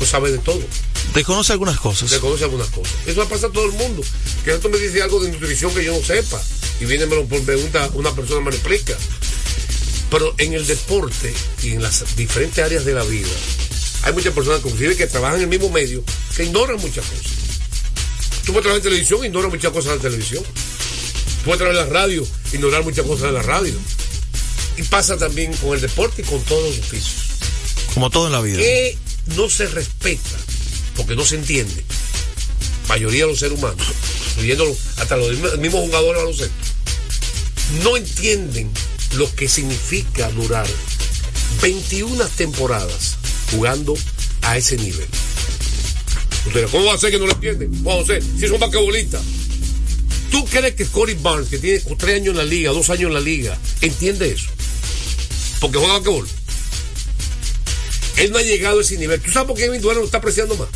no sabe de todo. Desconoce algunas cosas. Desconoce algunas cosas. Eso le pasa a todo el mundo. Que esto me dice algo de nutrición que yo no sepa. Y viene me lo pregunta, una persona me lo explica. Pero en el deporte y en las diferentes áreas de la vida, hay muchas personas, inclusive que trabajan en el mismo medio, que ignoran muchas cosas. Tú puedes trabajar en televisión, ignorar muchas cosas de la televisión. Tú puedes trabajar en la radio, ignorar muchas cosas de la radio. Y pasa también con el deporte y con todos los oficios. Como todo en la vida. No se respeta, porque no se entiende. Mayoría de los seres humanos, incluyendo hasta los mismos jugadores de baloncesto, no entienden lo que significa durar 21 temporadas jugando a ese nivel. Ustedes, ¿cómo va a ser que no lo entienden? Juan José, si es un basquetbolista. ¿Tú crees que Scotty Barnes, que tiene tres años en la liga, dos años en la liga, entiende eso? Porque juega basquetbol. Él no ha llegado a ese nivel. ¿Tú sabes por qué Kevin Durant lo está apreciando más?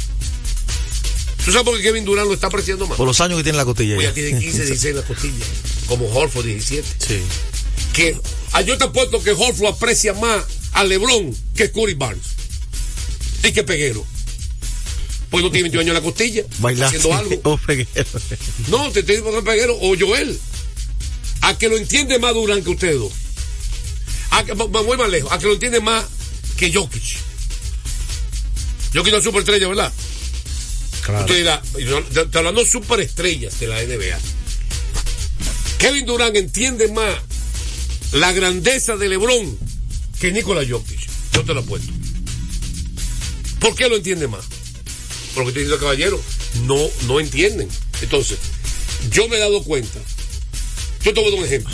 ¿Tú sabes por qué Kevin Durant lo está apreciando más? Por los años que tiene la costilla. Pues ya tiene 15, 16 en la costilla. Como Horford 17. Sí. Que a yo te apuesto que Horford aprecia más a LeBron que Curry Barnes. Y que Peguero. Pues no tiene 21 años en la costilla. Bailar. Haciendo algo. Oh, Peguero. No, te estoy diciendo Peguero o Joel. A que lo entiende más Durant que ustedes dos. A que, voy más lejos. A que lo entiende más que Jokic. Es una superestrella, ¿verdad? Claro. Usted dirá, te hablando superestrellas de la NBA. Kevin Durant entiende más la grandeza de LeBron que Nikola Jokic. Yo te lo apuesto. ¿Por qué lo entiende más? Porque estoy diciendo, caballero, no, no entienden. Entonces, yo me he dado cuenta. Yo te voy a dar un ejemplo.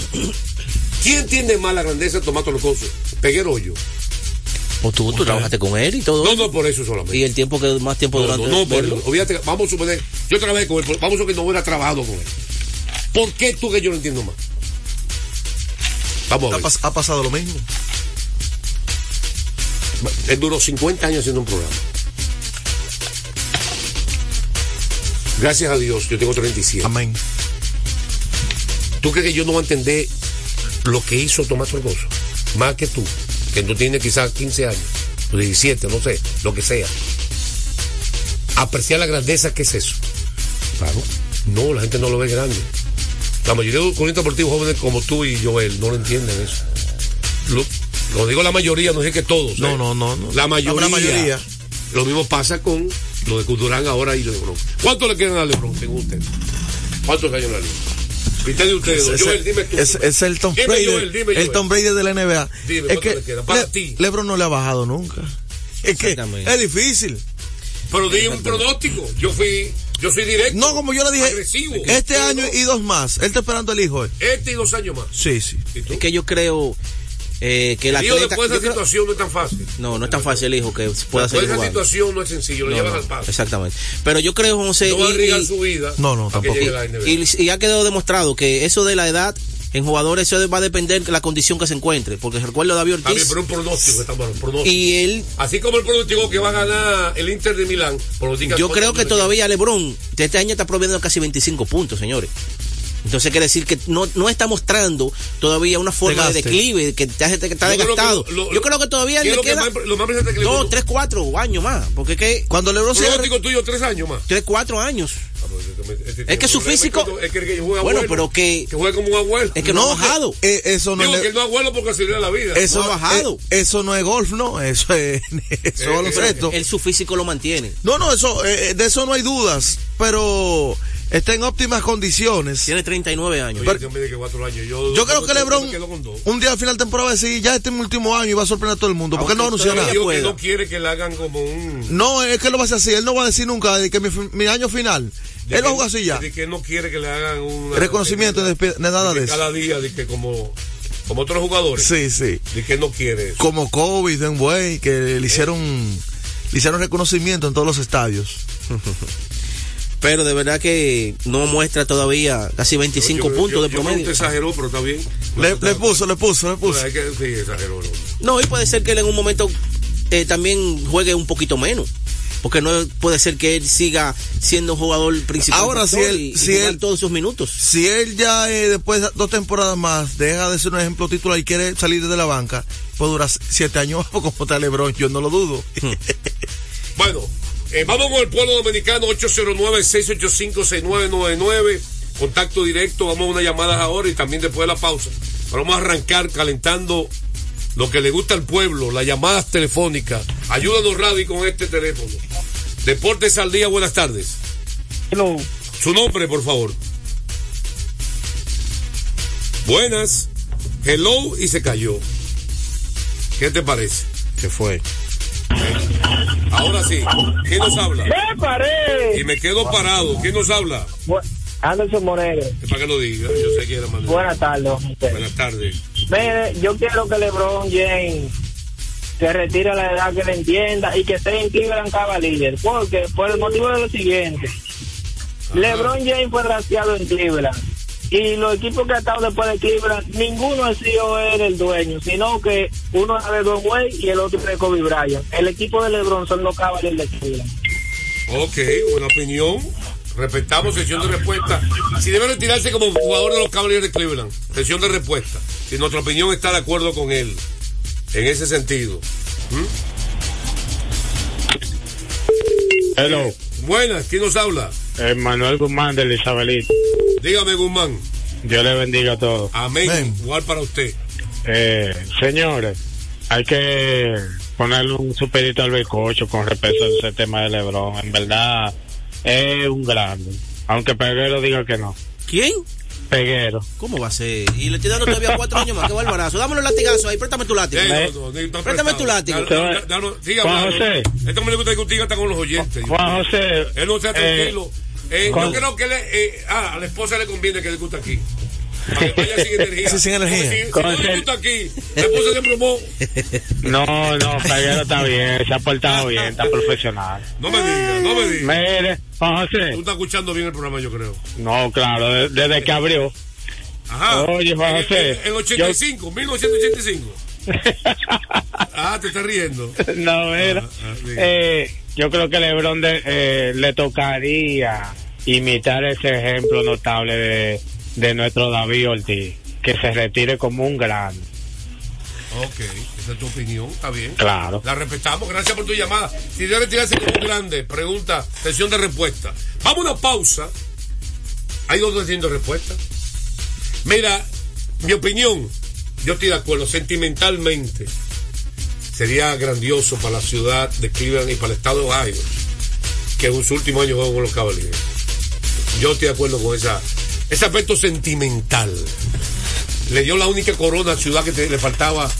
¿Quién entiende más la grandeza de Tomato Locoso? Peguero o yo. O tú, tú trabajaste con él y todo. No, no, por eso solamente. Y el tiempo que más tiempo No, durante no, no, por. Olvídate, vamos a suponer, yo trabajé con él, pero vamos a suponer que no hubiera trabajado con él. ¿Por qué tú que yo no entiendo más? Vamos a Ha, ver. ha pasado lo mismo. Él duró 50 años haciendo un programa. Gracias a Dios, yo tengo 37. Amén. ¿Tú crees que yo no voy a entender lo que hizo Tomás Torgoso? Más que tú, que tú tienes quizás 15 años, o 17, no sé, lo que sea. Apreciar la grandeza que es eso. Claro. No, la gente no lo ve grande. La mayoría de los corredores deportivos jóvenes como tú y Joel no lo entienden eso. Lo, lo digo la mayoría, no sé que todos. No, ¿eh? no, no, no. La mayoría. La mayoría. Lo mismo pasa con lo de Durán ahora y LeBron. ¿Cuánto le quedan a LeBron, según usted? ¿Cuántos años en la liga? ¿Viste de ustedes? dos? Es, Joel, dime tú. es- es el Tom Dime, Brady, Joel, dime, Joel. el Tom Brady de la NBA. Dime, es ¿cuánto que le queda? Para Le- ti. LeBron no le ha bajado nunca. Es que Exactamente. es difícil. Pero di un pronóstico. Yo fui, yo soy directo. No, como yo le dije, Agresivo. este año y dos más. Él está esperando el hijo. eh. Este y dos años más. Sí, sí. Es que yo creo eh, que el Digo, atleta. después de esa creo- situación no es tan fácil. no, no es tan fácil, hijo, que pueda Después ser de esa situación no es sencillo, lo No, llevas no, al paso. Exactamente. Pero yo creo, José. No va a y- su vida. No, no, tampoco. Y, y ha quedado demostrado que eso de la edad en jugadores eso va a depender de la condición que se encuentre. Porque recuerdo a David Ortiz pero un pronóstico está bueno, un pronóstico. y él. Así como el pronóstico que va a ganar el Inter de Milán, Yo creo que todavía LeBron de este año está promediando casi 25 puntos, señores. Entonces quiere decir que no, no está mostrando todavía una forma de declive, que está, que está Yo creo que desgastado. lo- lo- Yo creo que todavía ¿Qué es le lo que queda más- lo más presente que le dos, tres, cuatro años más. Porque es que Cuando LeBron se Pronóstico tuyo tres años más. tres, cuatro años. Ah, pero este- este Es que su físico- Es que, es que juega Bueno, abuelo, pero que- Que juega como un abuelo. Es que no, ha que- bajado. eh, eso no Digo es. que él no abuelo porque se le da la vida. Eso, no ha bajado. eh, eso no es golf, no. Eso es, eso es Eh. Él su físico lo mantiene. No, no, eso, eh, de eso no hay dudas. Pero está en óptimas condiciones. Tiene 39 años. Oye, yo me dije que cuatro años. Yo, Yo creo que LeBron, un día al final de temporada, va a decir, ya este es mi último año y va a sorprender a todo el mundo. Porque él no va a Aunque anunciar nada. que no quiere que le hagan como un... No, es que él lo va a hacer así. Él no va a decir nunca de que mi, año final. de Él que- jugar así ya. De que no quiere que le hagan un... Reconocimiento de, de nada de eso. Cada día, de que como, como otros jugadores. Sí, sí. De que no quiere eso. Como Kobe, Den Way, que le hicieron, le hicieron reconocimiento en todos los estadios. Pero de verdad que no muestra todavía casi 25 Yo- yo- puntos yo- de promedio. usted exageró, pero está bien. Le, le puso, le puso, le puso. hay que, sí, exageró. no. No, y puede ser que él en un momento eh, también juegue un poquito menos. Porque no puede ser que él siga siendo un jugador principal. Ahora, si él- y- si él- todos sus minutos. Si él ya eh, después de dos temporadas más deja de ser un ejemplo titular y quiere salir de la banca, puede durar siete años como está LeBron, yo no lo dudo. Bueno, Eh, vamos con el pueblo dominicano 809-685-6999. Contacto directo, vamos a unas llamadas ahora y también después de la pausa. Pero vamos a arrancar calentando lo que le gusta al pueblo, las llamadas telefónicas. Ayúdanos, Radi, con este teléfono. Deportes al día, buenas tardes. Hello. Su nombre, por favor. Buenas. Hello y se cayó. ¿Qué te parece? ¿Qué fue? Ahora sí. ¿Quién nos habla? ¡Me paré! Y me quedo parado. ¿Quién nos habla? Bu- Anderson Moreno. Es para que lo diga. Yo sé que era Manuel. Buenas tardes. Buenas tardes. Mire, yo quiero que LeBron James se retire a la edad que le entienda y que esté en Cleveland Cavaliers. Porque, por el motivo de lo siguiente. LeBron James fue drafteado en Cleveland. Y los equipos que han estado después de Cleveland, ninguno ha sido él el dueño, sino que uno es de Don Way y el otro es de Kobe Bryant. El equipo de LeBron son los Cavaliers de Cleveland. Ok, buena opinión. Respetamos sesión de respuesta. Si debe retirarse como jugador de los Cavaliers de Cleveland, sesión de respuesta. Si nuestra opinión está de acuerdo con él, en ese sentido. Hello, Buenas, ¿quién nos habla? Eh, Manuel Guzmán de Isabelita. Dígame, Guzmán. Dios le bendiga a todos. Amén. Amén. Igual para usted. Eh, señores, hay que ponerle un superito al bizcocho con respecto a ese tema de Lebron. En verdad, es un grande. Aunque Peguero diga que no. ¿Quién? Peguero. ¿Cómo va a ser? Y le estoy dando todavía cuatro años más. Qué barbarazo. Dame los latigazos ahí. Préstame tu látigo. Eh, Me- no, no, está Préstame tu látigo. Dale, dale, dale, siga Juan. José. Este hombre le gusta discutir hasta con los oyentes. Juan José. Él no está tranquilo. Eh, con- yo creo que le, eh, ah, a la esposa le conviene que discuta aquí. Para que vaya sin energía. Sí, sin energía. Si, no discuta aquí, la esposa se. No, no, está bien, se ha portado bien, está profesional. No me digas, no me digas. Mire, Juan Tú José. estás escuchando bien el programa, yo creo. No, claro, de- desde que abrió. Ajá. Oye, Juan En- José, En, en 85, 1985. Ah, te estás riendo. no, mira. Ah, ah, eh, yo creo que LeBron de- eh, le tocaría imitar ese ejemplo notable de, de nuestro David Ortiz, que se retire como un grande. Ok, esa es tu opinión, está bien. Claro. La respetamos, gracias por tu llamada. Si debe retirarse como un grande, pregunta, sesión de respuesta. Vamos a una pausa. Hay dos haciendo respuesta. Mira, mi opinión, yo estoy de acuerdo, sentimentalmente, sería grandioso para la ciudad de Cleveland y para el estado de Ohio que en su último año juego con los Cavaliers. Yo estoy de acuerdo con esa, ese aspecto sentimental. Le dio la única corona a la ciudad que te- le faltaba.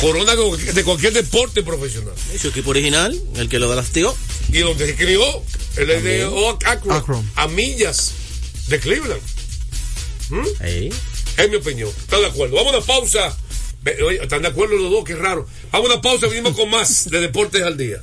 Corona de, de cualquier deporte profesional. Y su equipo original, el que lo drafteó. Y donde se crió, el de Oak Akron, Akron. a millas de Cleveland. Ahí. Es mi opinión. ¿Están de acuerdo? Vamos a una pausa. ¿Están de acuerdo los dos? Qué raro. A una pausa, venimos con más de Deportes al Día.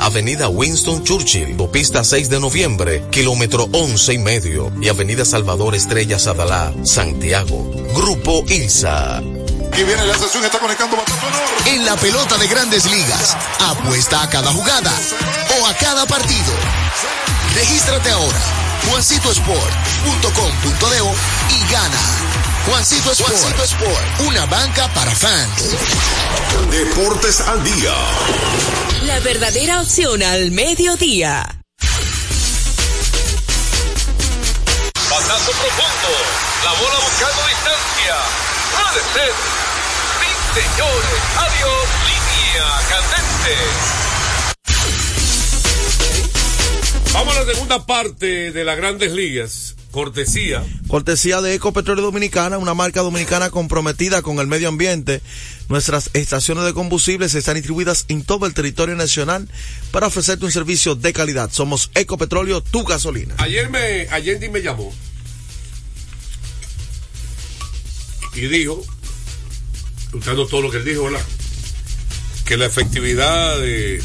Avenida Winston Churchill, Autopista 6 de Noviembre, kilómetro 11 y medio, y Avenida Salvador Estrella Sadalá, Santiago. Grupo ILSA. Que viene la estación, está conectando. En la pelota de grandes ligas, apuesta a cada jugada o a cada partido. Regístrate ahora, juancitosport.com.de y gana. Juancito Sport, Juancito Sport, una banca para fans. Deportes al día. La verdadera opción al mediodía. Batazo profundo. La bola buscando distancia. Puede ser. Sí, señores. Adiós. Línea candente. Vamos a la segunda parte de las grandes ligas. Cortesía. Cortesía de Ecopetróleo Dominicana, una marca dominicana comprometida con el medio ambiente. Nuestras estaciones de combustibles están distribuidas en todo el territorio nacional para ofrecerte un servicio de calidad. Somos Ecopetróleo, tu gasolina. Ayer me, Allende me llamó y dijo, usando todo lo que él dijo, ¿verdad? Que la efectividad de,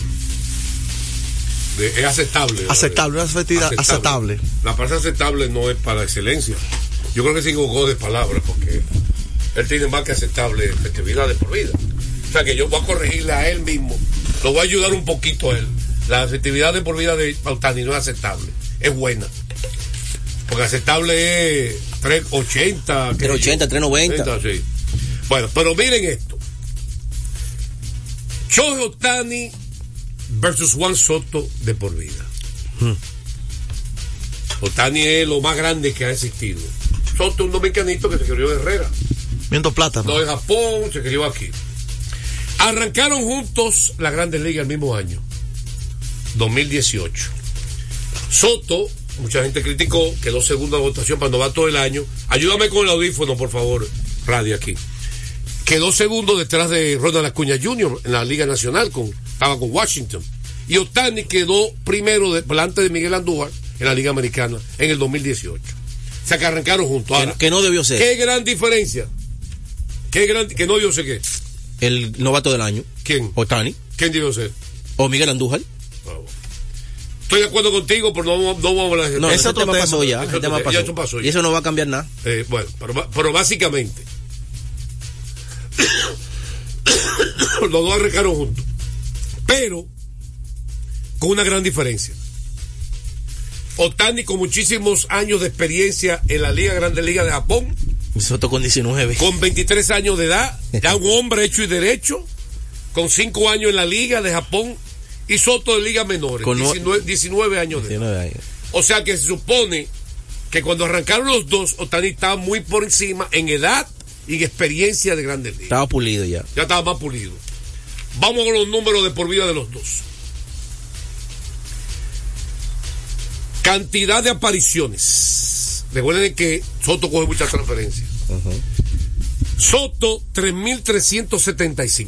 de- es aceptable. Aceptable, una efectividad aceptable. La palabra aceptable no es para excelencia. Yo creo que se equivocó de palabra porque él tiene más que aceptable efectividad de por vida. O sea que yo voy a corregirle a él mismo. Lo voy a ayudar un poquito a él. La efectividad de por vida de Pautani no es aceptable. Es buena. Porque aceptable es 380. qué sé yo. 380, 390. sí. Bueno, pero miren esto. Shohei Otani versus Juan Soto de por vida. Otani es lo más grande que ha existido. Soto un dominicanito que se crió de Herrera. Viendo plátano. No de Japón, se crió aquí. Arrancaron juntos las grandes ligas el mismo año, 2018. Soto, mucha gente criticó, quedó segunda votación para novato del año. Ayúdame con el audífono, por favor, radio aquí. Quedó segundo detrás de Ronald Acuña Jr. en la Liga Nacional, con, estaba con Washington. Y Otani quedó primero de- delante de Miguel Andújar en la Liga Americana en el 2018. O sea que arrancaron juntos. Que, Ahora, que no debió ser ¿Qué gran diferencia? ¿Qué gran, que no yo sé qué? el novato del año. ¿Quién? Otani. ¿Quién debió ser? O Miguel Andújar. Estoy de acuerdo contigo, pero no, no vamos a hablar de No, Ese ese otro tema pasó ya. Otro tema tema. pasó. Ya eso pasó Y eso no va a cambiar nada. Eh, bueno, pero, pero básicamente, los dos arrancaron juntos. Pero, con una gran diferencia. Otani con muchísimos años de experiencia en la Liga Grande Liga de Japón, Soto con 19. con 23 años de edad, ya un hombre hecho y derecho, con 5 años en la Liga de Japón y Soto de Liga Menores, Con nue- 19, 19 años de edad. 19 años. O sea que se supone que cuando arrancaron los dos, Otani estaba muy por encima en edad y en experiencia de grandes ligas. Estaba pulido ya. Ya estaba más pulido. Vamos con los números de por vida de los dos. Cantidad de apariciones. Recuerden que Soto coge muchas transferencias. Soto, 3.375.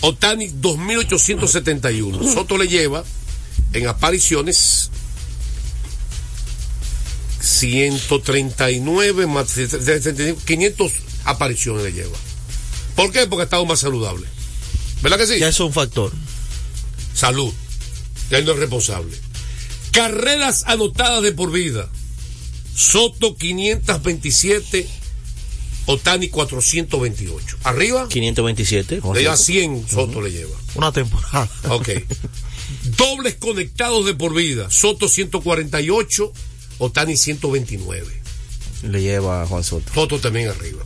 Otani, 2.871. Soto le lleva en apariciones 139 más 75, 500 apariciones le lleva. ¿Por qué? Porque ha estado más saludable. ¿Verdad que sí? Ya eso es un factor. Salud. Ya no es responsable. Carreras anotadas de por vida. Soto 527, Otani 428. Arriba 527. Juan le lleva Soto. 100, Soto le lleva. Una temporada. Ok. Dobles conectados de por vida. Soto 148, Otani 129. Le lleva a Juan Soto. Soto también arriba.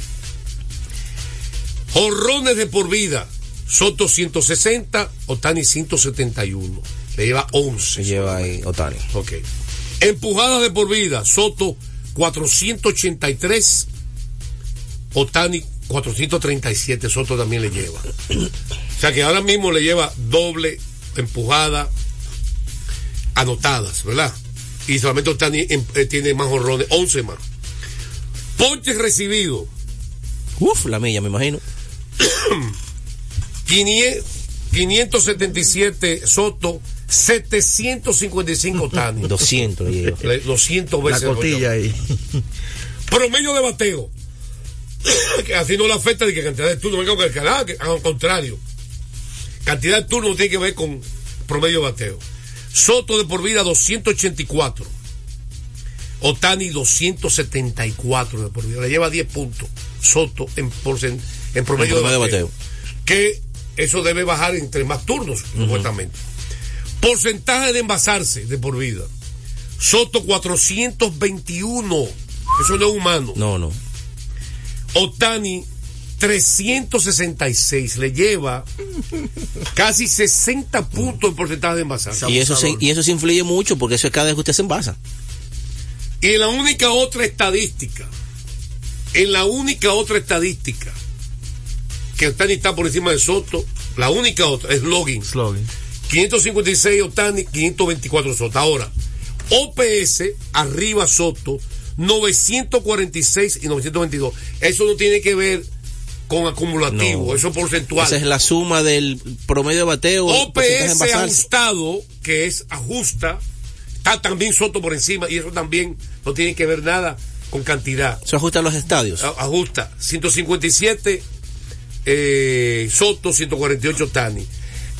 Jorrones de por vida. Soto 160, Otani 171. Le lleva 11. Le lleva ahí Otani. Ok. Empujadas de por vida. Soto 483. Otani 437. Soto también le lleva. O sea que ahora mismo le lleva doble empujada anotadas, ¿verdad? Y solamente Otani em- eh, tiene más horrones, 11 más. Ponches recibidos. Uf, la milla, me imagino. 500 577 Soto, 755 Otani. 200 le lleva. Le- 200 La veces. costilla ahí. Promedio de bateo. que así no le afecta de que cantidad de turnos, venga con el canal, que al contrario. Cantidad de turnos no tiene que ver con promedio de bateo. Soto de por vida 284. Otani 274 de por vida. Le lleva 10 puntos. Soto en, porcen- en promedio, En promedio de, de bateo. Que eso debe bajar entre más turnos, supuestamente. Porcentaje de envasarse de por vida. Soto 421. Eso no es humano. No, no. Otani 366. Le lleva casi 60 puntos en porcentaje de envasarse. Y eso, se, y eso se influye mucho porque eso es cada vez que usted se envasa. Y en la única otra estadística, en la única otra estadística que Otani está por encima de Soto, la única otra es login. Slogan. 556 Otani, 524 Soto. Ahora, OPS arriba Soto, 946 y 922. Eso no tiene que ver con acumulativo, No. eso es porcentual. Esa es la suma del promedio de bateo. OPS ajustado, que es ajusta, está también Soto por encima y eso también no tiene que ver nada con cantidad. Eso ajusta a los estadios. Ajusta 157 eh, Soto, 148 Tani.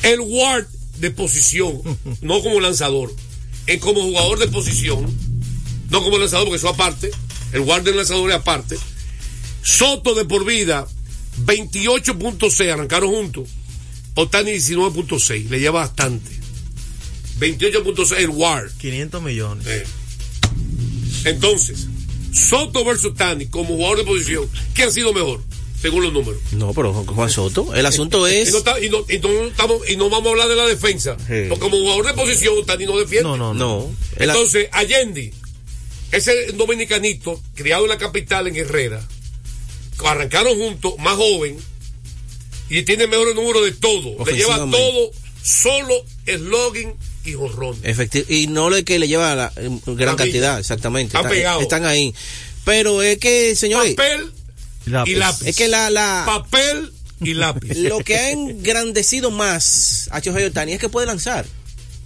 El Ward de posición, no como lanzador, en como jugador de posición, no como lanzador, porque eso aparte, el guardia del lanzador es aparte. Soto de por vida, 28.6, arrancaron juntos. Otani 19.6, le lleva bastante. 28.6 el WAR. 500 millones. Eh. Entonces, Soto versus Tani como jugador de posición, ¿qué ha sido mejor? Según los números. No, pero Juan Soto, el asunto Y es. no, está- y no- y no estamos- y no vamos a hablar de la defensa. Sí. Porque como jugador de posición, Tani no defiende. No, no, no. No. Entonces, Allende, ese dominicanito, criado en la capital, en Herrera, arrancaron juntos, más joven, y tiene mejores números de todo. Le lleva todo, solo slogan y jorrón. Efecti- y no le que le lleva la gran cantidad, exactamente. Está. Están ahí. Pero es que, señores, Papel y lápiz. es que la, la, Papel y lápiz. lo que ha engrandecido más a Shohei Ohtani es que puede lanzar.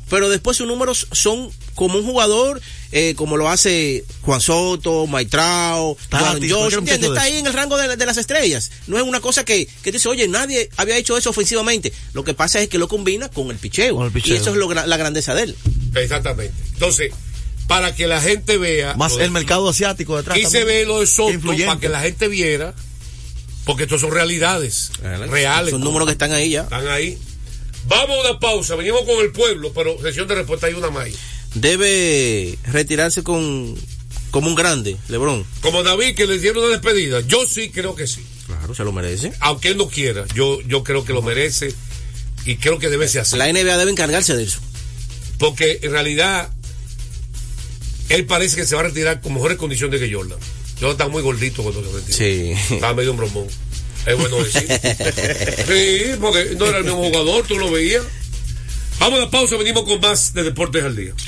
Pero después sus números son como un jugador, eh, como lo hace Juan Soto, Maitrao, Juan Josh, ¿entiendes? Está ahí en el rango de, de las estrellas. No es una cosa que, que dice, oye, nadie había hecho eso ofensivamente. Lo que pasa es que lo combina con el picheo. Con el picheo. Y eso es lo la grandeza de él. Exactamente. Entonces, para que la gente vea. Más el mercado asiático detrás. Y se ve lo de Soto para que la gente viera, porque estos son realidades reales. Son números que están ahí ya. Están ahí. Vamos a una pausa, venimos con el pueblo, pero sesión de respuesta hay una más. Debe retirarse con como un grande, Lebron. Como David que le dieron una despedida, yo sí creo que sí. Claro, se lo merece. Aunque él no quiera, yo, yo creo que lo merece y creo que debe ser así. La NBA debe encargarse de eso. Porque en realidad él parece que se va a retirar con mejores condiciones que Jordan. Jordan está muy gordito cuando se retiró. Sí. Estaba medio un bromón. Es bueno decir. sí, porque no era el mismo jugador, tú lo veías. Vamos a la pausa, venimos con más de Deportes al Día.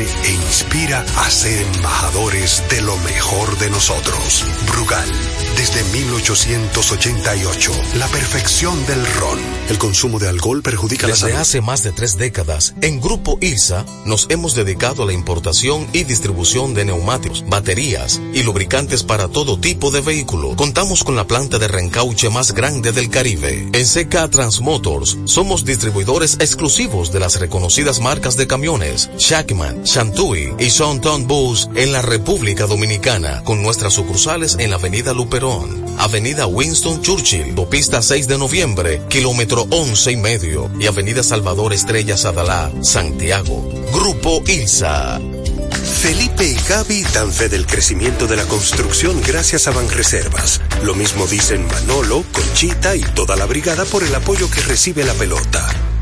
e inspira a ser embajadores de lo mejor de nosotros. Brugal, desde 1888, la perfección del ron. El consumo de alcohol perjudica la Desde salud. hace más de tres décadas, en Grupo ILSA nos hemos dedicado a la importación y distribución de neumáticos, baterías y lubricantes para todo tipo de vehículo. Contamos con la planta de reencauche más grande del Caribe. En CK Transmotors somos distribuidores exclusivos de las reconocidas marcas de camiones Shackman, Shantui y Sonton Bus en la República Dominicana, con nuestras sucursales en la Avenida Luperón, Avenida Winston Churchill, Pista 6 de Noviembre, kilómetro 11 y medio, y Avenida Salvador Estrellas Adalá, Santiago. Grupo ILSA. Felipe y Gaby dan fe del crecimiento de la construcción gracias a Banreservas. Lo mismo dicen Manolo, Conchita y toda la brigada por el apoyo que recibe la pelota.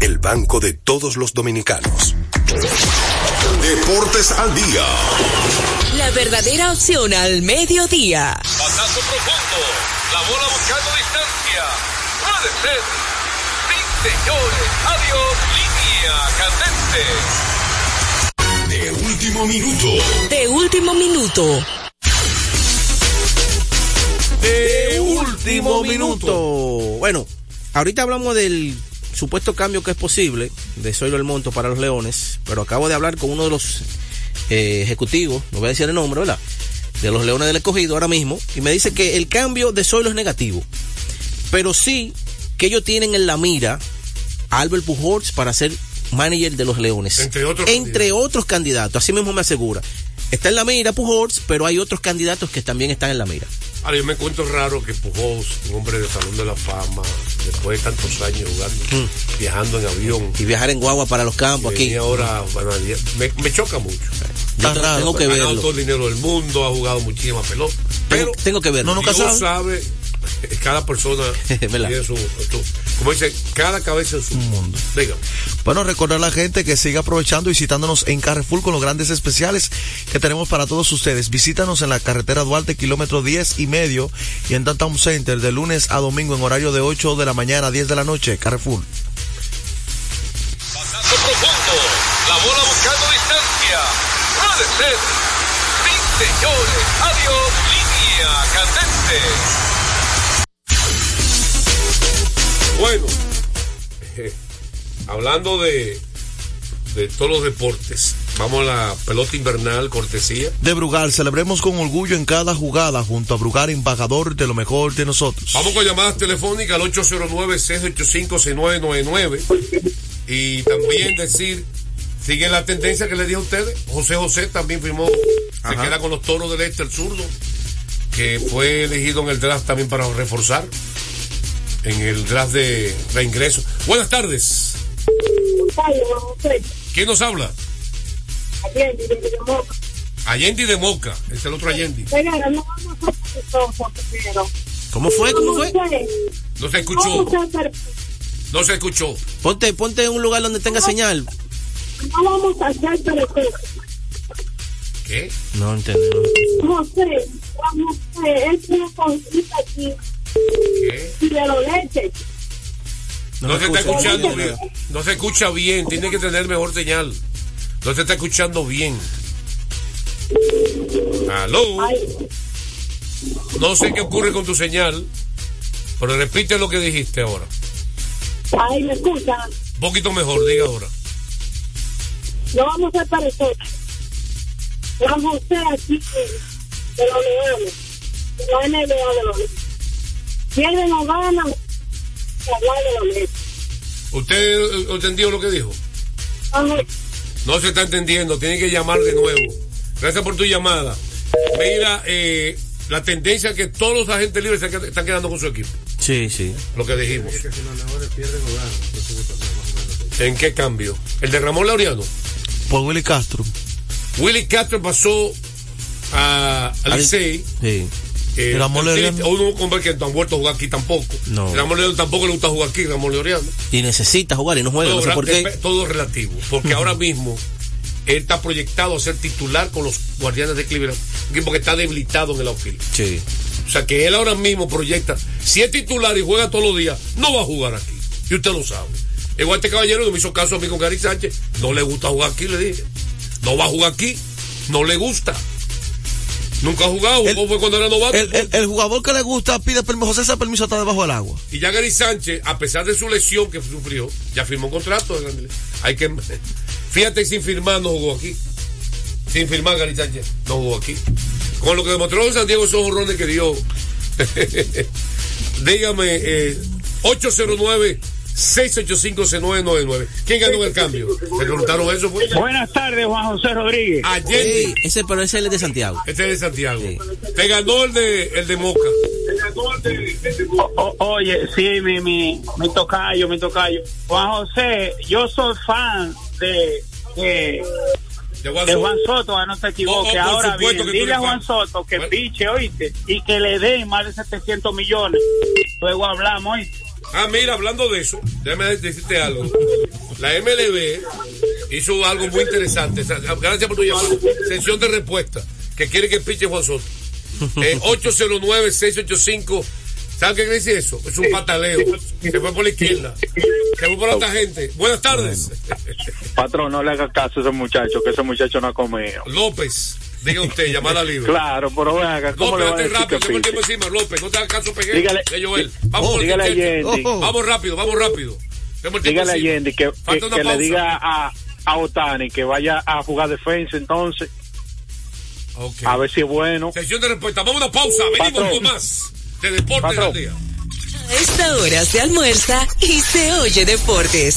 el banco de todos los dominicanos. Deportes al día. La verdadera opción al mediodía. Batazo profundo. La bola buscando distancia. Puede ser. Sí, señores. Adiós. Línea candente. De último minuto. De último minuto. De último minuto. Bueno, ahorita hablamos del supuesto cambio que es posible de Zoilo El Monto para los Leones, pero acabo de hablar con uno de los eh, ejecutivos, no voy a decir el nombre, ¿verdad? De los Leones del Escogido ahora mismo, y me dice que el cambio de Zoilo es negativo, pero sí que ellos tienen en la mira a Albert Pujols para ser manager de los Leones. Entre otros Entre otros candidatos, así mismo me asegura. Está en la mira Pujols, pero hay otros candidatos que también están en la mira. Ahora, yo me encuentro raro que Pujols, un hombre de Salón de la Fama, después de tantos años jugando, viajando en avión, Y viajar en guagua para los campos y aquí. venir ahora, bueno, me, me choca mucho. Yo te- tengo que ha ganado verlo. todo el dinero del mundo, ha jugado muchísima pelota. Pero tengo que verlo. No, nunca Dios sabe. sabe, cada persona tiene su, su- como dice, cada cabeza en su mundo. Dígame. Bueno, recordar a la gente que siga aprovechando y visitándonos en Carrefour con los grandes especiales que tenemos para todos ustedes. Visítanos en la carretera Duarte, kilómetro 10 y medio, y en Downtown Center de lunes a domingo en horario de 8 de la mañana a 10 de la noche. Carrefour. Pasazo profundo. La bola buscando distancia. Puede ser. Sí, señores. Adiós. Línea candente. Bueno, eh, hablando de, de todos los deportes, vamos a la pelota invernal, cortesía. De Brugal, celebremos con orgullo en cada jugada junto a Brugal, embajador de lo mejor de nosotros. Vamos con llamadas telefónicas al 809-685-6999. Y también decir, sigue la tendencia que le dije a ustedes. José José también firmó, se queda con los toros del este, el zurdo, que fue elegido en el draft también para reforzar. En el draft de reingreso. Buenas tardes. ¿Quién nos habla? Allende de Moca. Es el otro Allende. ¿Cómo fue? ¿Cómo fue? No se escuchó. No se escuchó. Ponte, ponte en un lugar donde tenga señal. No vamos a hacer. ¿Qué? No entendí. no. José, vamos a hacer una conquista aquí ¿Qué? y de los leches. No, No se me está escucha. escuchando bien. No se escucha bien. Tiene que tener mejor señal. No se está escuchando bien. Aló. No sé qué ocurre con tu señal, pero repite lo que dijiste ahora. Ahí me escuchan. Un poquito mejor, diga ahora. No vamos a ser perezosos. Vamos a hacer aquí de los leones, de la NBA de los leones. Pierden o ganan. ¿Usted eh, entendió lo que dijo? No se está entendiendo, tiene que llamar de nuevo. Gracias por tu llamada. Mira, eh, la tendencia es que todos los agentes libres se están quedando con su equipo. Sí, sí. Lo que dijimos. ¿En qué cambio? ¿El de Ramón Laureano? Por Willy Castro. Willy Castro pasó a, a Licey. Sí. Eh, Ramón Laureano. Uno hombre que no han vuelto a jugar aquí tampoco. No. Ramón Laureano tampoco le gusta jugar aquí, Ramón Laureano. Y necesita jugar y no juega. No sé Todo, por qué. es- todo relativo. Porque ahora mismo él está proyectado a ser titular con los Guardianes de Cleveland. Un equipo que está debilitado en el outfield. Sí. O sea que él ahora mismo proyecta, si es titular y juega todos los días, no va a jugar aquí. Y usted lo sabe. Igual este caballero no me hizo caso a mí con Gary Sánchez, no le gusta jugar aquí, le dije. No va a jugar aquí, no le gusta. Nunca ha jugado, jugó fue cuando era novato. El, el- el jugador que le gusta pide permiso. José, ese permiso está debajo del agua. Y ya Gary Sánchez, a pesar de su lesión que sufrió, ya firmó un contrato. Hay que, fíjate, sin firmar no jugó aquí. Sin firmar Gary Sánchez no jugó aquí. Con lo que demostró San Diego esos horrones que dio. Dígame, eh, 809 685 ¿Quién ganó el cambio? ¿Se preguntaron eso? Pues? Buenas tardes, Juan José Rodríguez. Ayer. Sí, ese, pero ese es el de Santiago. Este es de Santiago. Te ganó el de, el de Moca. O- o- oye, sí, mi, mi, mi tocayo, mi tocayo. Juan José, yo soy fan de, de, De Juan de Soto. Juan Soto, ah, no te equivoques. Oh, oh, por Ahora bien, dile a Juan. Soto que Bueno. piche, oíste, y que le den más de 700 millones. Luego hablamos, oíste. Ah, mira, hablando de eso, déjame decirte algo. La MLB hizo algo muy interesante. Gracias por tu llamada. Sesión de respuesta. Que quiere que piche Juan Soto. Eh, 809-685. ¿Saben qué quiere decir eso? Es un pataleo. Se fue por la izquierda. Se fue por otra gente. Buenas tardes. Patrón, no le haga caso a ese muchacho, que ese muchacho no ha comido. López, diga usted, llamada libre. Claro, pero venga, ¿cómo López, le va a rápido, que tengo el tiempo encima, López. No te hagas caso, pegué. Dígale- de Joel. Vamos, el dígale a Cheche. Yendi. Vamos rápido, vamos rápido. Dígale a. Yendi que, que, que le diga a, a Otani que vaya a jugar defensa entonces, Ok. a ver si es bueno. Sesión de respuesta. Vamos a una pausa. Venimos Patrón. con más de Deportes al Día. A esta hora se almuerza y se oye deportes.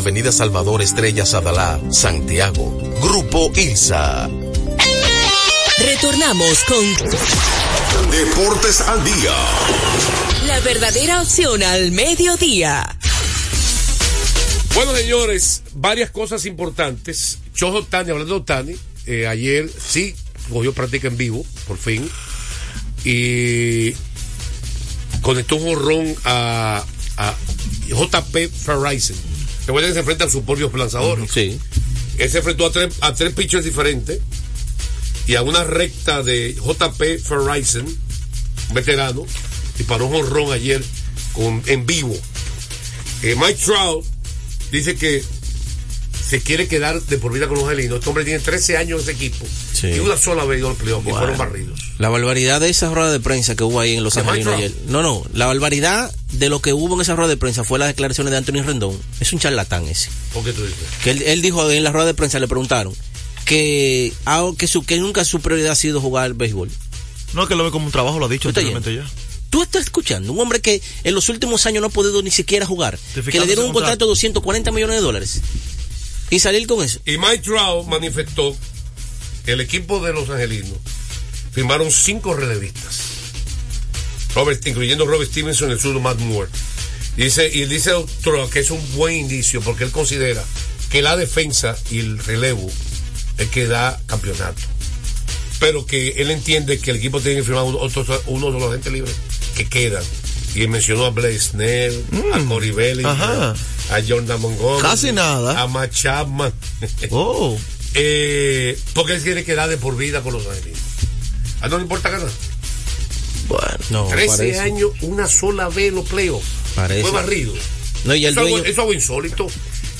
Avenida Salvador Estrella Sadalá, Santiago. Grupo ILSA. Retornamos con Deportes al día. la verdadera opción al mediodía. Bueno, señores, varias cosas importantes. Chojo Tani, hablando de Tani, eh, ayer sí cogió práctica en vivo, por fin. Y conectó un jorrón a, a JP Ferrison. Recuerden que se enfrenta a sus propios lanzadores. Sí. Él se enfrentó a tres, a tres pitchers diferentes y a una recta de JP Ferrison, un veterano, y paró un jonrón ayer con, en vivo. Eh, Mike Trout dice que se quiere quedar de por vida con los angelinos. Este hombre tiene 13 años en ese equipo Sí. y una sola vez ido al playoff y fueron barridos. La barbaridad de esa rueda de prensa que hubo ahí en Los ¿De Angelinos Mike ayer. No, no, la barbaridad de lo que hubo en esa rueda de prensa fue las declaraciones de Anthony Rendón. Es un charlatán ese. ¿Por qué tú dices? Que él, él dijo en la rueda de prensa, le preguntaron que, ah, que, su, que nunca su prioridad ha sido jugar béisbol. No, que lo ve como un trabajo, lo ha dicho ¿Tú estás anteriormente ya. Tú estás escuchando, un hombre que en los últimos años no ha podido ni siquiera jugar, que le dieron un contrato de 240 millones de dólares. Y salir con eso. Y Mike Trout manifestó el equipo de los angelinos firmaron cinco relevistas, Robert, incluyendo Robert Stevenson y el surdo Matt Moore. Y dice, y dice Trout que es un buen indicio porque él considera que la defensa y el relevo es que da campeonato. Pero que él entiende que el equipo tiene que firmar uno, uno de los agentes libres que quedan. Y mencionó a Blaze Snell, a Cory Bellinger, Mm. A Jordan Montgomery. Casi nada. A Matt Chapman. Oh. Eh, porque él quiere quedar de por vida con los angelinos. A él no le importa ganar. Bueno, no, 13 parece. años, una sola vez en los playoffs. Fue barrido. No, y el eso, es algo- dueño- eso es algo insólito.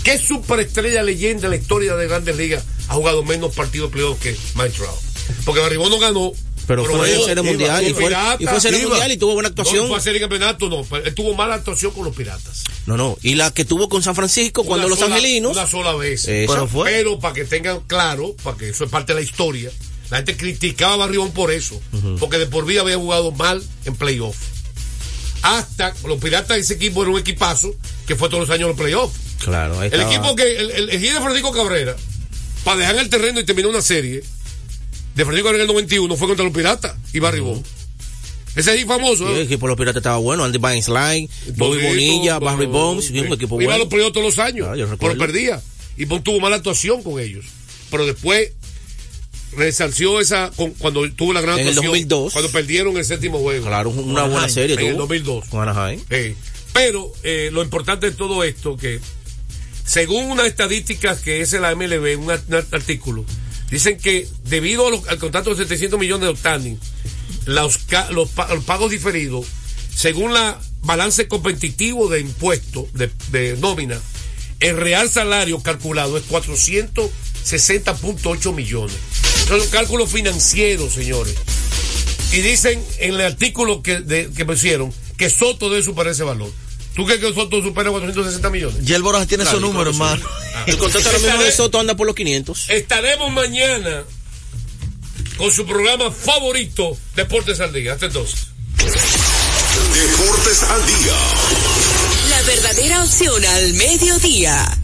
¿Qué superestrella leyenda en la historia de Grandes Ligas ha jugado menos partidos de playoffs que Mike Trout? Porque Barribón no ganó. Pero fue Serie Mundial, y fue- y Serie. Mundial y tuvo buena actuación. No fue a serie campeonato, no. Él tuvo mala actuación con los Piratas. No, no. Y la que tuvo con San Francisco cuando los angelinos. Una sola vez. Esa. Pero, Pero para que tengan claro, para que eso es parte de la historia, la gente criticaba a Barribón por eso. Porque de por vida había jugado mal en playoff. Hasta los piratas de ese equipo era un equipazo que fue todos los años en los playoffs. Claro, ahí El estaba. equipo que, el, el, el de Francisco Cabrera, para dejar el terreno y terminar una serie, de Francisco en el 91 fue contra los piratas y Barribón. Ese es famoso. Sí, el equipo de los piratas estaba bueno. Andy Line, Bobby Bonilla, Bo- Barry Bones. sí, un equipo Iba a los playoffs todos los años, Ah, pero perdía. Y tuvo mala actuación con ellos. Pero después resarció esa con- cuando tuvo la gran En el actuación. 2002. Cuando perdieron el séptimo juego. Claro, una buena serie En el tuvo. 2002. Con Anaheim. Pero eh, lo importante de todo esto, que según unas estadísticas que es la MLB, un artículo, dicen que debido los- al contrato de 700 millones de Otani, los, los, pa- los pagos diferidos, según la balance competitivo de impuestos, de, nómina, el real salario calculado es 460.8 millones. Son cálculos financieros, señores. Y dicen en el artículo que, de, que pusieron que Soto debe superar ese valor. ¿Tú crees que Soto supera 460 millones? Y el Boras tiene Claro, esos yo números, creo que hermano. Ah. El contrato de Soto anda por los 500. Estaremos mañana con su programa favorito, Deportes al Día. Hasta entonces. Deportes al día. La verdadera opción al mediodía.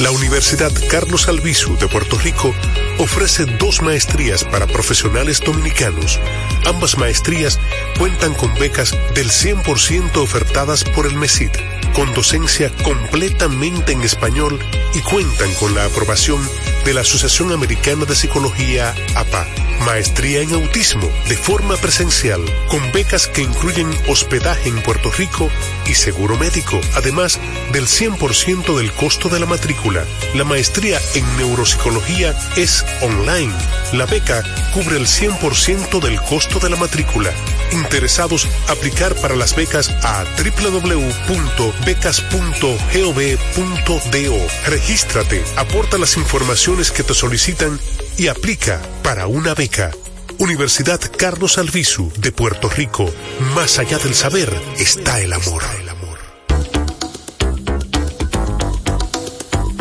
La Universidad Carlos Albizu de Puerto Rico ofrece dos maestrías para profesionales dominicanos. Ambas maestrías cuentan con becas del 100% ofertadas por el MESID. con docencia completamente en español y cuentan con la aprobación de la Asociación Americana de Psicología APA. Maestría en autismo de forma presencial, con becas que incluyen hospedaje en Puerto Rico y seguro médico, además del 100% del costo de la matrícula. La maestría en neuropsicología es online. La beca cubre el 100% del costo de la matrícula. Interesados aplicar para las becas a www.becas.gov.do. Regístrate, aporta las informaciones que te solicitan y aplica para una beca. Universidad Carlos Albizu de Puerto Rico. Más allá del saber está el amor.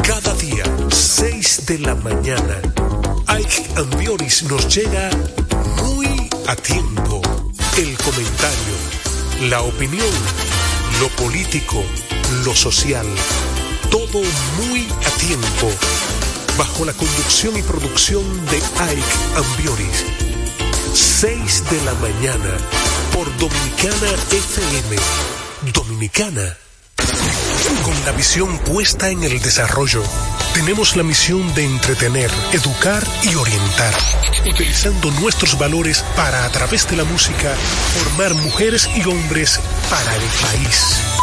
Cada día, 6 de la mañana, Ike Ambioris nos llega muy a tiempo. El comentario, la opinión, lo político, lo social, todo muy a tiempo. Bajo la conducción y producción de Ike Ambioris. 6 de la mañana por Dominicana FM. Dominicana. Con la visión puesta en el desarrollo, tenemos la misión de entretener, educar y orientar, utilizando nuestros valores para, a través de la música, formar mujeres y hombres para el país.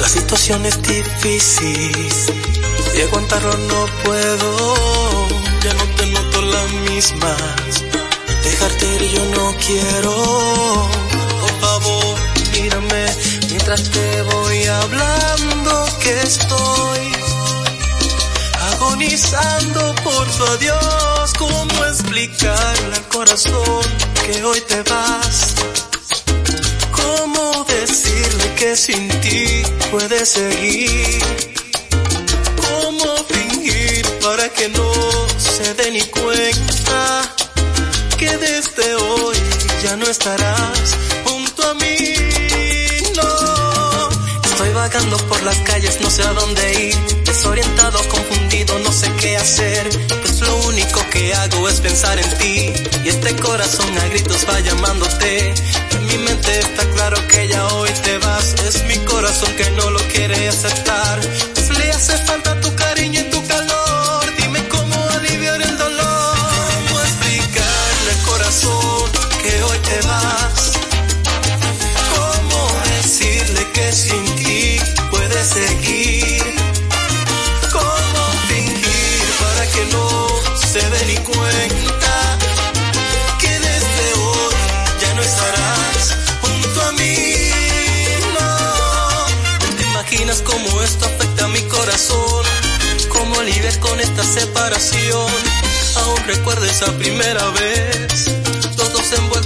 La situación es difícil y aguantarlo no puedo. Ya no te noto la misma. Dejarte ir yo no quiero. Por favor, mírame mientras te voy hablando que estoy agonizando por tu adiós. ¿Cómo explicarle al corazón que hoy te vas? ¿Cómo decirle que sin ti puedes seguir? ¿Cómo fingir para que no se dé ni cuenta que desde hoy ya no estarás junto a mí? No, estoy vagando por las calles, no sé a dónde ir, desorientado, confundido, no sé qué hacer, lo único que hago es pensar en ti. Y este corazón a gritos va llamándote. En mi mente está claro que ya hoy te vas, es mi corazón que no lo quiere aceptar, pues le hace falta tu cariño y tu calor, dime cómo aliviar el dolor, cómo explicarle al corazón que hoy te vas, cómo decirle que sin ti puedes seguir, cómo esto afecta a mi corazón, cómo lidiar con esta separación. Aún recuerdo esa primera vez, los dos envueltos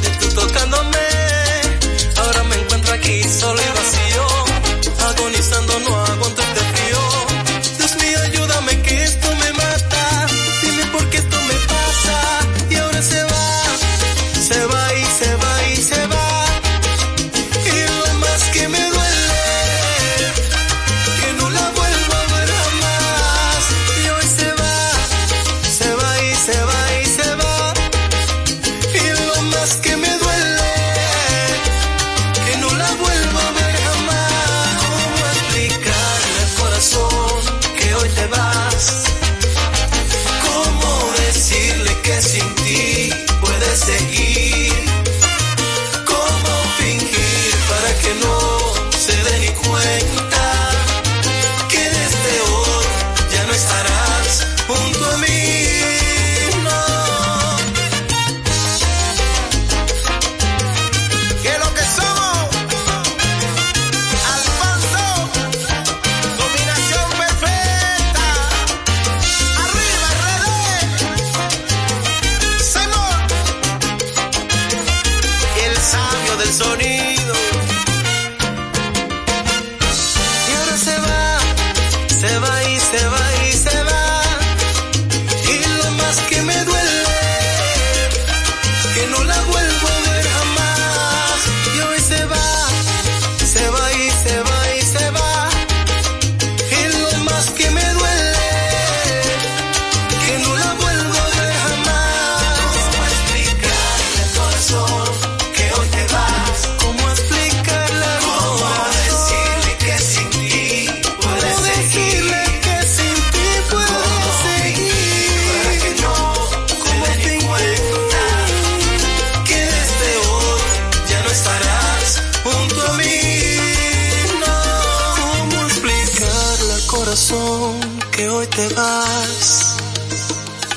te vas.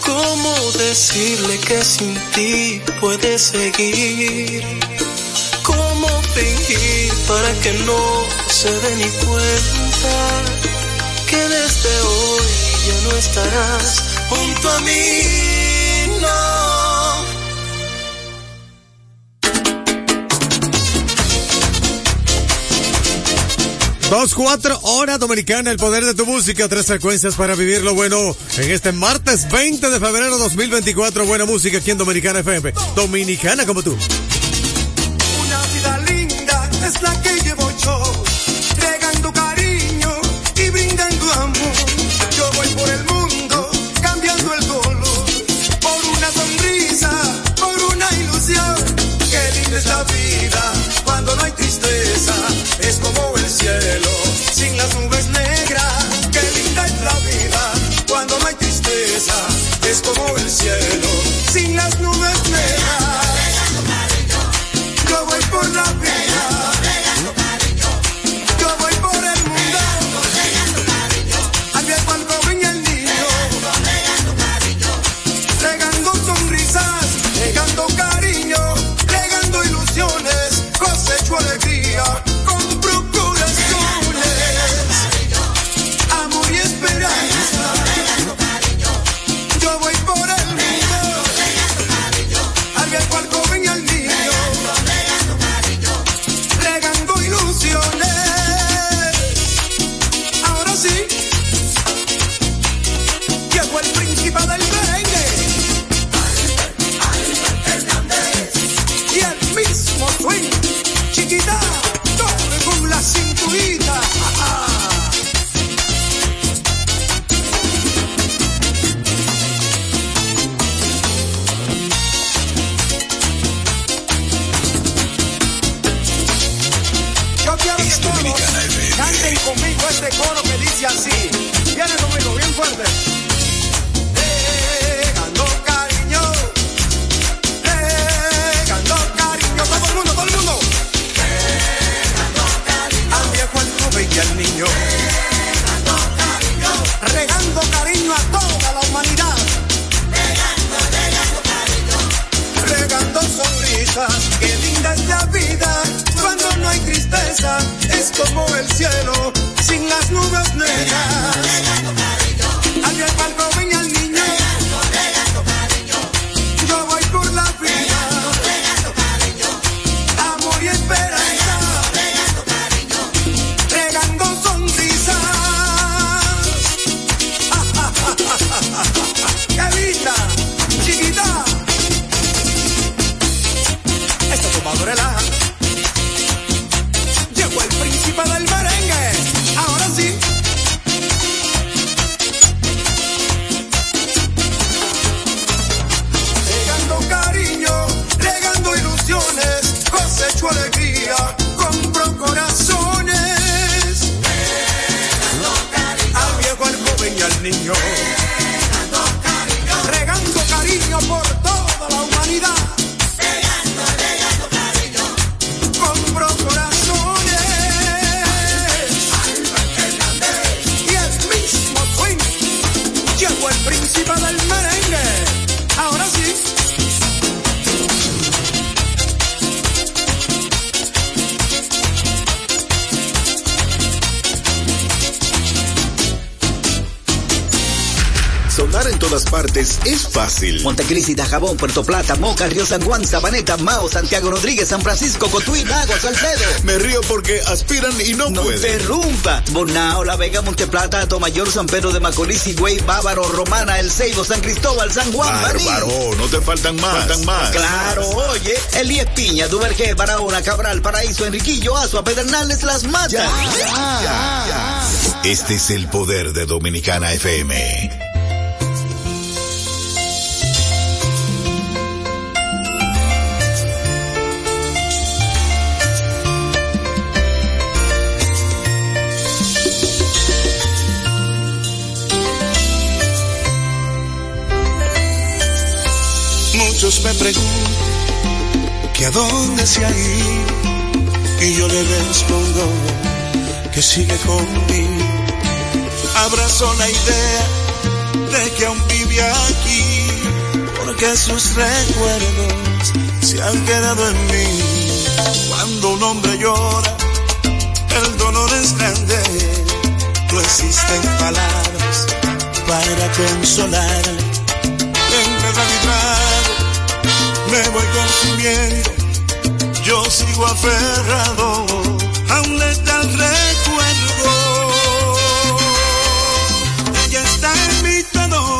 ¿Cómo decirle que sin ti puedes seguir? ¿Cómo fingir para que no se dé ni cuenta que desde hoy ya no estarás junto a mí? Dos, cuatro, hora dominicana, el poder de tu música, tres frecuencias para vivir lo bueno en este martes 20 de febrero 2024. Buena música aquí en Dominicana FM. Dominicana como tú. Es como el cielo sin las nubes negras. Cariño por toda la humanidad. compro corazones. Y el mismo swing llegó el príncipe del Partes es fácil. Montecristi, Dajabón, Puerto Plata, Moca, Río San Juan, Sabaneta, Mao, Santiago Rodríguez, San Francisco, Cotuí, Lago, Salcedo. Me río porque aspiran y no, No pueden. interrumpa. Bonao, La Vega, Monteplata, Tomayor, San Pedro de Macorís, Higüey, Bávaro, Romana, El Ceibo, San Cristóbal, San Juan. Bárbaro, no te faltan más. Faltan más. Claro, oye, Elías Piña, Duvergé, Barahona, Cabral, Paraíso, Enriquillo, Azua, Pedernales, Las Matas. Este es el poder de Dominicana FM. Me preguntan que a dónde se ha ido y yo le respondo que sigue conmigo. Abrazo la idea de que aún vive aquí, porque sus recuerdos se han quedado en mí. Cuando un hombre llora, el dolor es grande, no existen palabras para consolar. Me voy consumiendo, yo sigo aferrado a un letal recuerdo. Ella está en mi todo,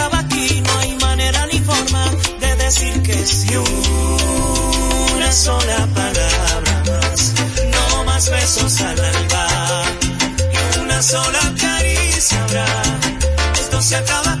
sola caricia habrá. Esto se acaba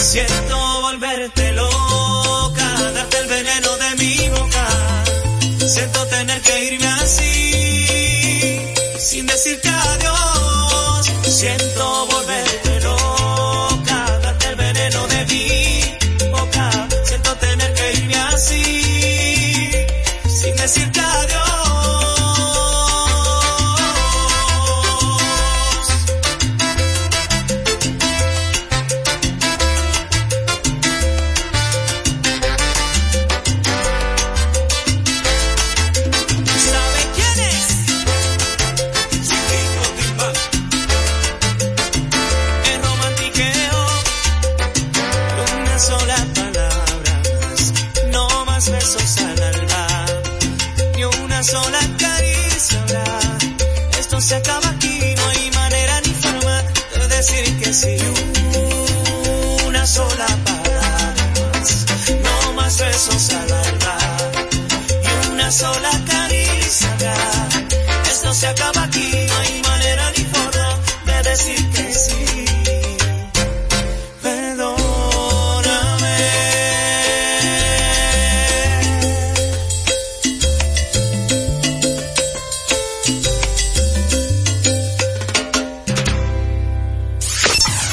Siento volverte loca, darte el veneno de mi boca. Siento tener que irme así, sin decirte adiós. Siento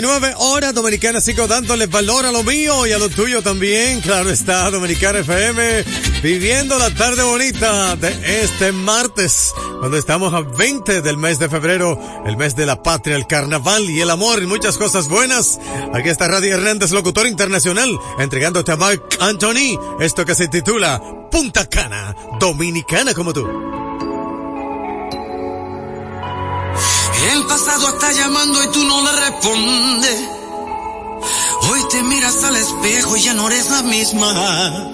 19 horas, Dominicana. Sigo dándole valor a lo mío y a lo tuyo también. Claro está, Dominicana FM, viviendo la tarde bonita de este martes, cuando estamos a 20 del mes de febrero, el mes de la patria, el carnaval y el amor y muchas cosas buenas. Aquí está Radio Hernández, locutor internacional, entregándote a Mark Anthony esto que se titula Punta Cana, Dominicana como tú. El pasado está llamando y tú no le respondes. Hoy te miras al espejo y ya no eres la misma.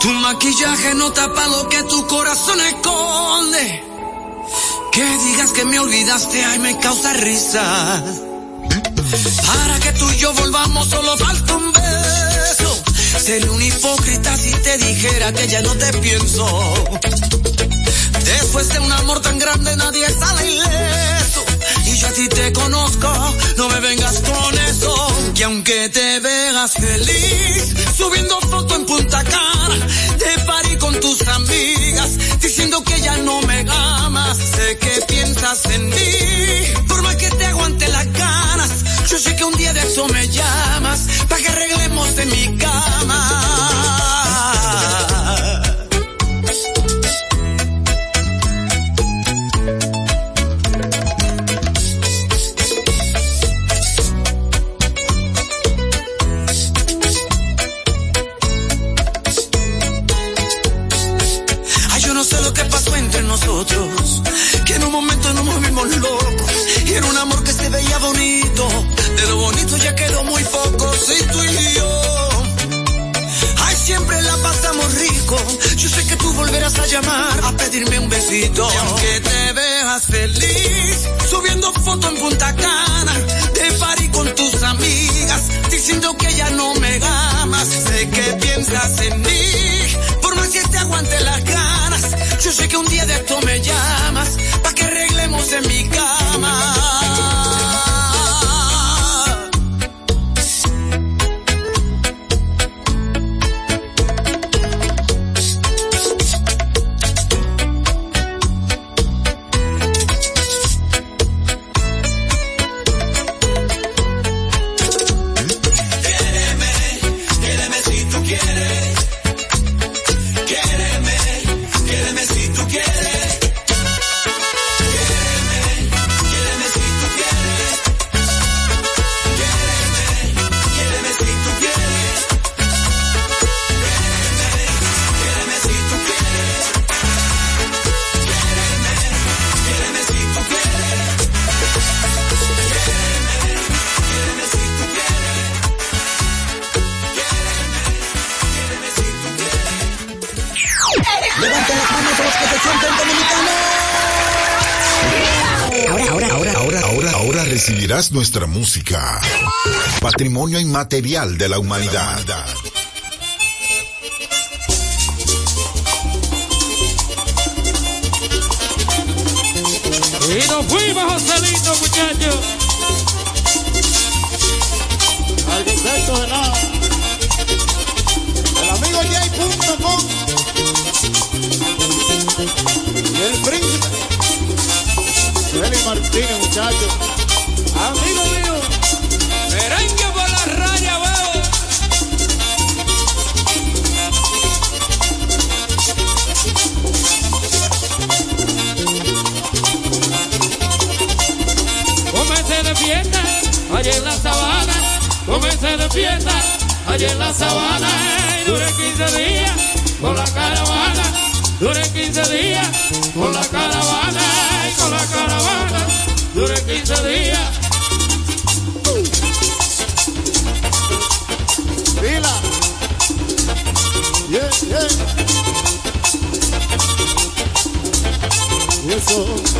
Tu maquillaje no tapa lo que tu corazón esconde. Que digas que me olvidaste, ay, me causa risa. Para que tú y yo volvamos solo falta un beso. Sería un hipócrita si te dijera que ya no te pienso. Después de un amor tan grande nadie sale ileso. Y yo a ti te conozco, no me vengas con eso. Que aunque te veas feliz, subiendo foto en Punta Cana, te parí con tus amigas, diciendo que ya no me amas. Sé que piensas en mí, por más que te aguante las ganas. Yo sé que un día de eso me llamas, para que arreglemos en mi cama. Volverás a llamar, a pedirme un besito, y aunque te veas feliz, subiendo foto en Punta Cana, te parí con tus amigas, diciendo que ya no me amas, sé que piensas en mí, por más que te aguante las ganas, yo sé que un día de esto me llamas, nuestra música. Patrimonio inmaterial de la humanidad. Y nos fuimos, Joselito, muchachos. Arquitecto de nada. El amigo J.com y el príncipe Feli Martínez, muchachos. Amigo mío, merengue por la raya, veo. Comencé de fiesta, allá en la sabana. Comencé de fiesta, allá en la sabana. Y duré 15 días con la caravana. Duré 15 días con la caravana. Con la caravana. Duré 15 días. Música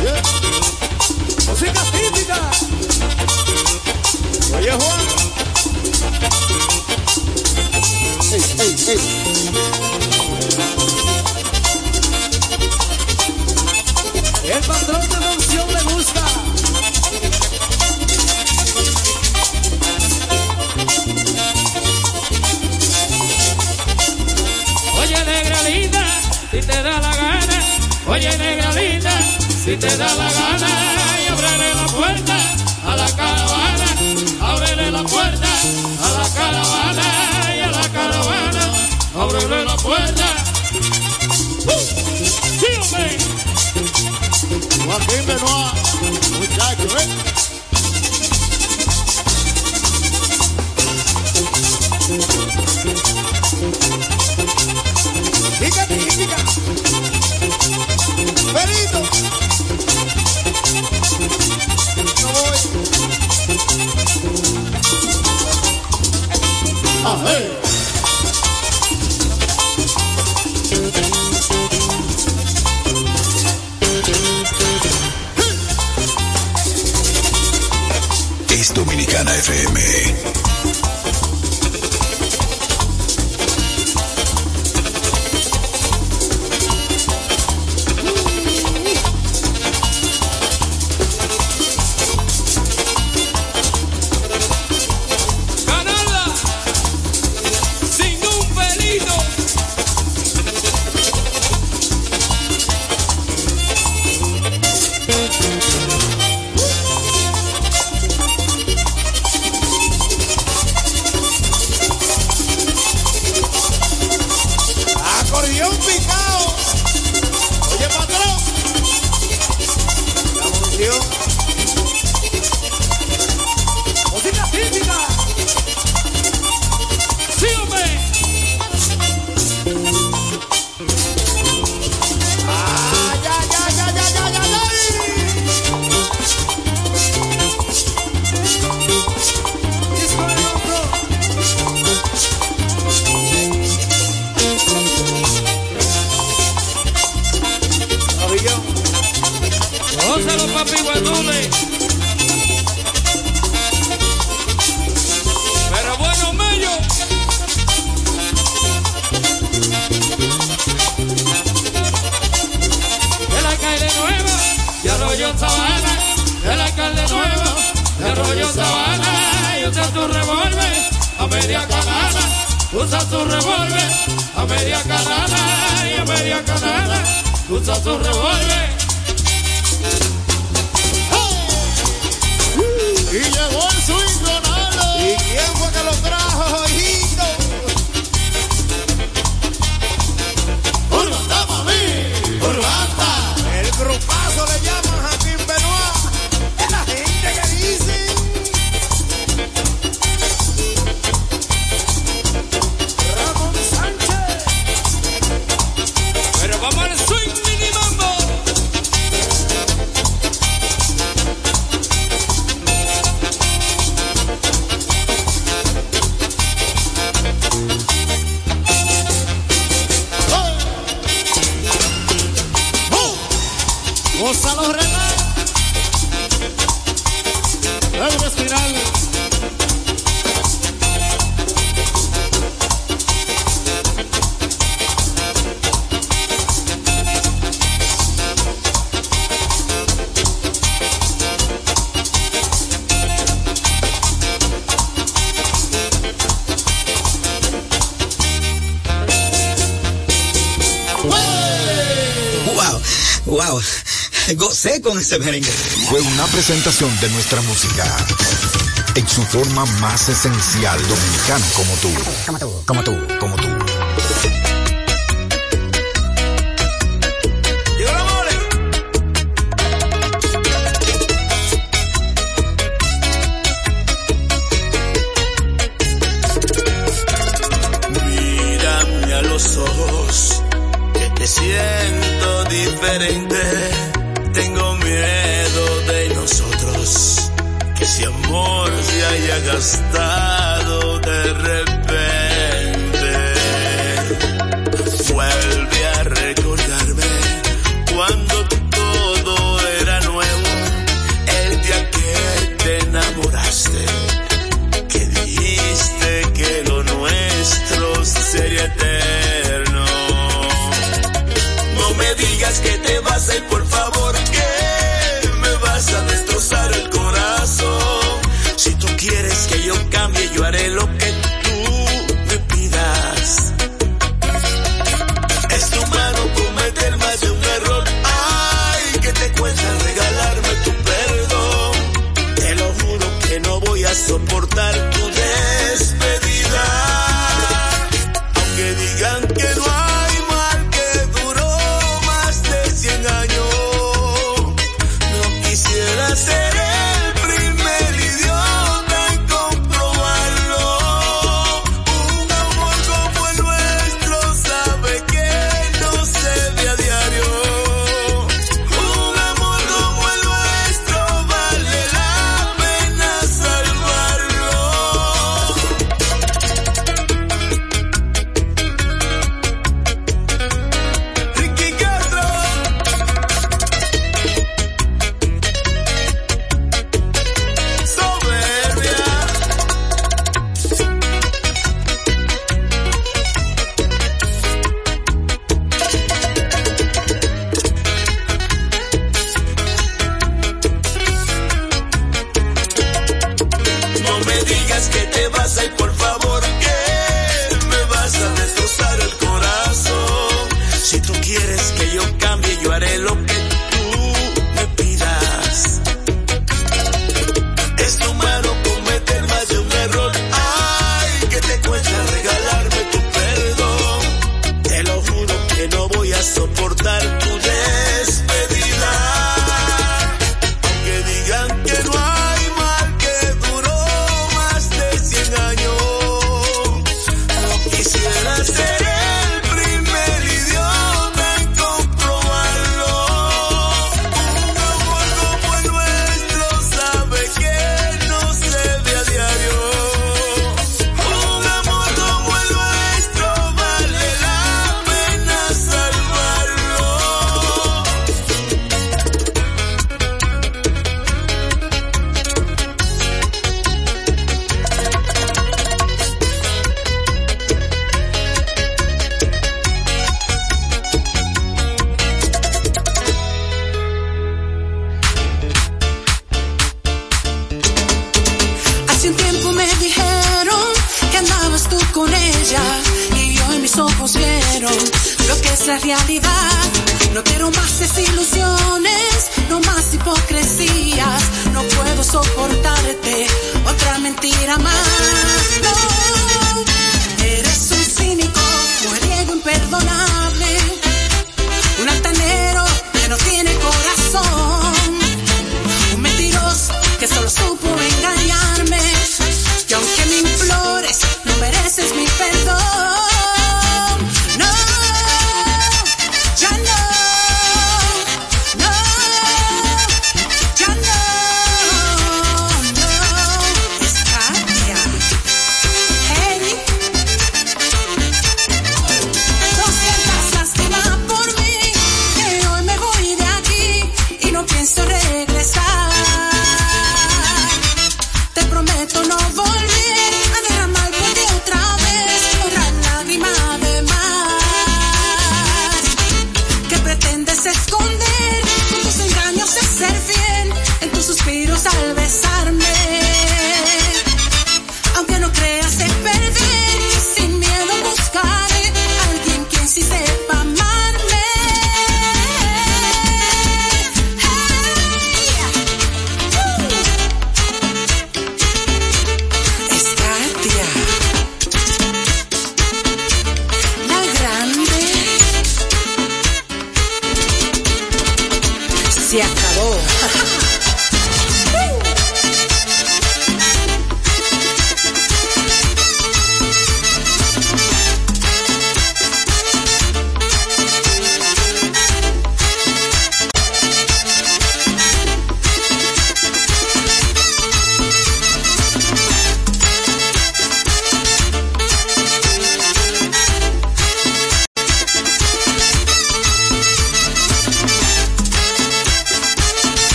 ¡Wow! ¡Wow! Gocé con ese merengue. Fue una presentación de nuestra música. En su forma más esencial, dominicano como tú. Como tú, como tú, como tú.